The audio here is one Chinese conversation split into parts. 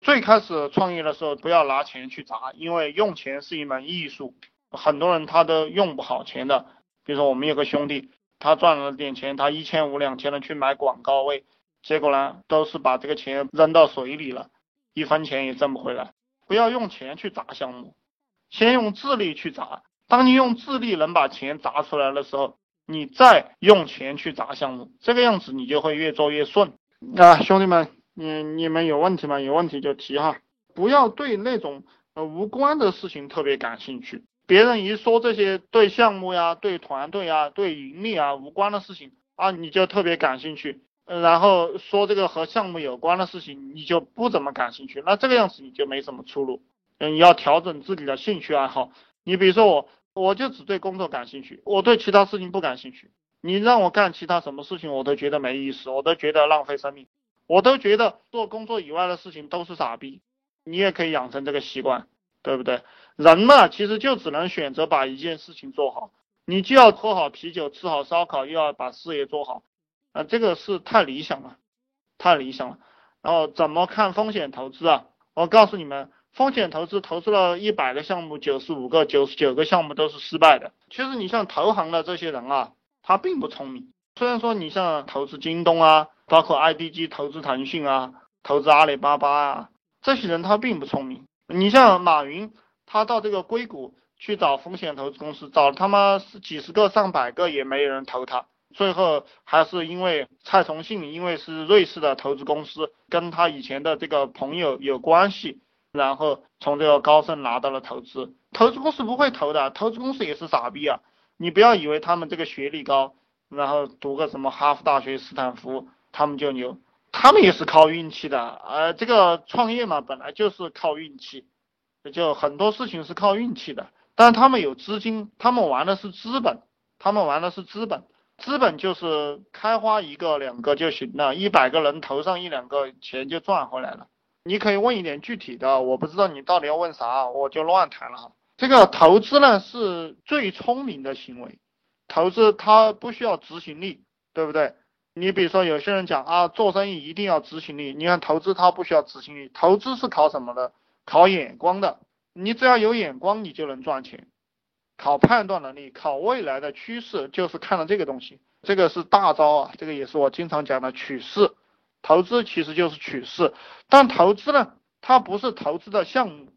最开始创业的时候，不要拿钱去砸，因为用钱是一门艺术，很多人他都用不好钱的。比如说我们有个兄弟，他赚了点钱，他一千五两千的去买广告位，结果呢，都是把这个钱扔到水里了，一分钱也挣不回来。不要用钱去砸项目，先用智力去砸。当你用智力能把钱砸出来的时候，你再用钱去砸项目，这个样子你就会越做越顺。啊，兄弟们，你你们有问题吗？有问题就提哈，不要对那种呃无关的事情特别感兴趣。别人一说这些对项目呀、对团队啊、对盈利啊无关的事情啊，你就特别感兴趣。然后说这个和项目有关的事情，你就不怎么感兴趣。那这个样子你就没什么出路。嗯，你要调整自己的兴趣爱好。你比如说我。我就只对工作感兴趣，我对其他事情不感兴趣。你让我干其他什么事情，我都觉得没意思，我都觉得浪费生命，我都觉得做工作以外的事情都是傻逼。你也可以养成这个习惯，对不对？人嘛，其实就只能选择把一件事情做好。你既要喝好啤酒，吃好烧烤，又要把事业做好，啊，这个是太理想了，太理想了。然后怎么看风险投资啊？我告诉你们。风险投资投资了一百个项目，九十五个、九十九个项目都是失败的。其实你像投行的这些人啊，他并不聪明。虽然说你像投资京东啊，包括 IDG 投资腾讯啊，投资阿里巴巴啊，这些人他并不聪明。你像马云，他到这个硅谷去找风险投资公司，找他妈是几十个、上百个也没有人投他，最后还是因为蔡崇信，因为是瑞士的投资公司，跟他以前的这个朋友有关系。然后从这个高盛拿到了投资，投资公司不会投的，投资公司也是傻逼啊！你不要以为他们这个学历高，然后读个什么哈佛大学、斯坦福，他们就牛，他们也是靠运气的。呃，这个创业嘛，本来就是靠运气，就很多事情是靠运气的。但他们有资金，他们玩的是资本，他们玩的是资本，资本就是开花一个两个就行了，一百个人投上一两个，钱就赚回来了。你可以问一点具体的，我不知道你到底要问啥，我就乱谈了。这个投资呢是最聪明的行为，投资它不需要执行力，对不对？你比如说有些人讲啊，做生意一定要执行力，你看投资它不需要执行力，投资是考什么的？考眼光的，你只要有眼光，你就能赚钱。考判断能力，考未来的趋势，就是看了这个东西，这个是大招啊，这个也是我经常讲的趋势。投资其实就是取势，但投资呢，它不是投资的项目，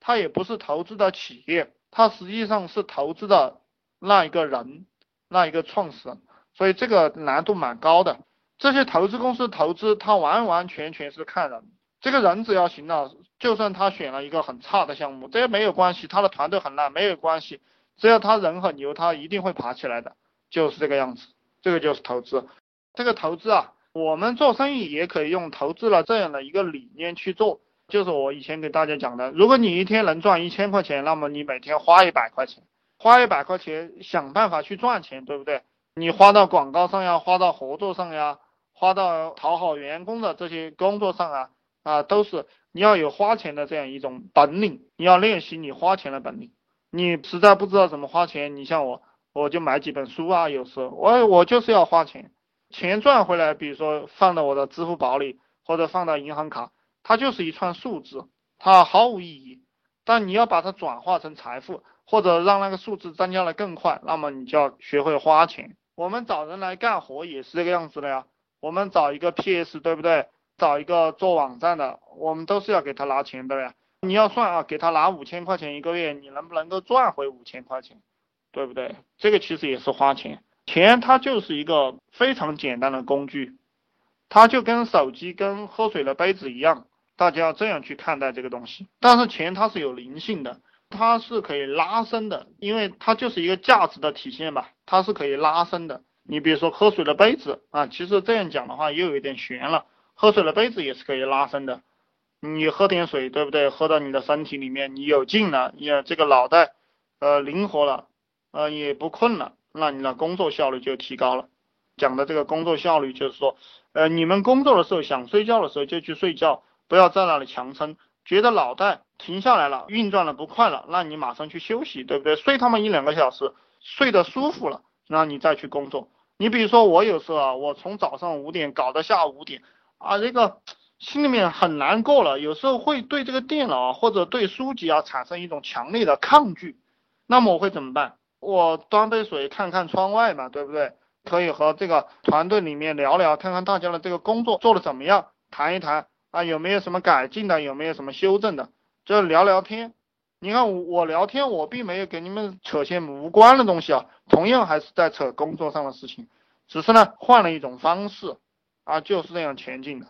它也不是投资的企业，它实际上是投资的那一个人，那一个创始人，所以这个难度蛮高的。这些投资公司投资，它完完全全是看人，这个人只要行了，就算他选了一个很差的项目，这也没有关系，他的团队很烂没有关系，只要他人很牛，他一定会爬起来的，就是这个样子，这个就是投资，这个投资啊。我们做生意也可以用投资了这样的一个理念去做，就是我以前给大家讲的，如果你一天能赚一千块钱，那么你每天花一百块钱，花一百块钱想办法去赚钱，对不对？你花到广告上呀，花到合作上呀，花到讨好员工的这些工作上啊，啊，都是你要有花钱的这样一种本领，你要练习你花钱的本领。你实在不知道怎么花钱，你像我，我就买几本书啊，有时候我我就是要花钱。钱赚回来，比如说放到我的支付宝里，或者放到银行卡，它就是一串数字，它毫无意义。但你要把它转化成财富，或者让那个数字增加的更快，那么你就要学会花钱。我们找人来干活也是这个样子的呀。我们找一个 PS，对不对？找一个做网站的，我们都是要给他拿钱的呀。你要算啊，给他拿五千块钱一个月，你能不能够赚回五千块钱？对不对？这个其实也是花钱。钱它就是一个非常简单的工具，它就跟手机、跟喝水的杯子一样，大家要这样去看待这个东西。但是钱它是有灵性的，它是可以拉伸的，因为它就是一个价值的体现吧，它是可以拉伸的。你比如说喝水的杯子啊，其实这样讲的话又有点悬了，喝水的杯子也是可以拉伸的。你喝点水，对不对？喝到你的身体里面，你有劲了，也这个脑袋呃灵活了，呃也不困了。那你的工作效率就提高了。讲的这个工作效率就是说，呃，你们工作的时候想睡觉的时候就去睡觉，不要在那里强撑。觉得脑袋停下来了，运转的不快了，那你马上去休息，对不对？睡他妈一两个小时，睡得舒服了，那你再去工作。你比如说我有时候啊，我从早上五点搞到下午五点，啊，这个心里面很难过了，有时候会对这个电脑啊或者对书籍啊产生一种强烈的抗拒。那么我会怎么办？我端杯水看看窗外嘛，对不对？可以和这个团队里面聊聊，看看大家的这个工作做的怎么样，谈一谈啊有没有什么改进的，有没有什么修正的，就聊聊天。你看我我聊天，我并没有给你们扯些无关的东西啊，同样还是在扯工作上的事情，只是呢换了一种方式啊，就是这样前进的。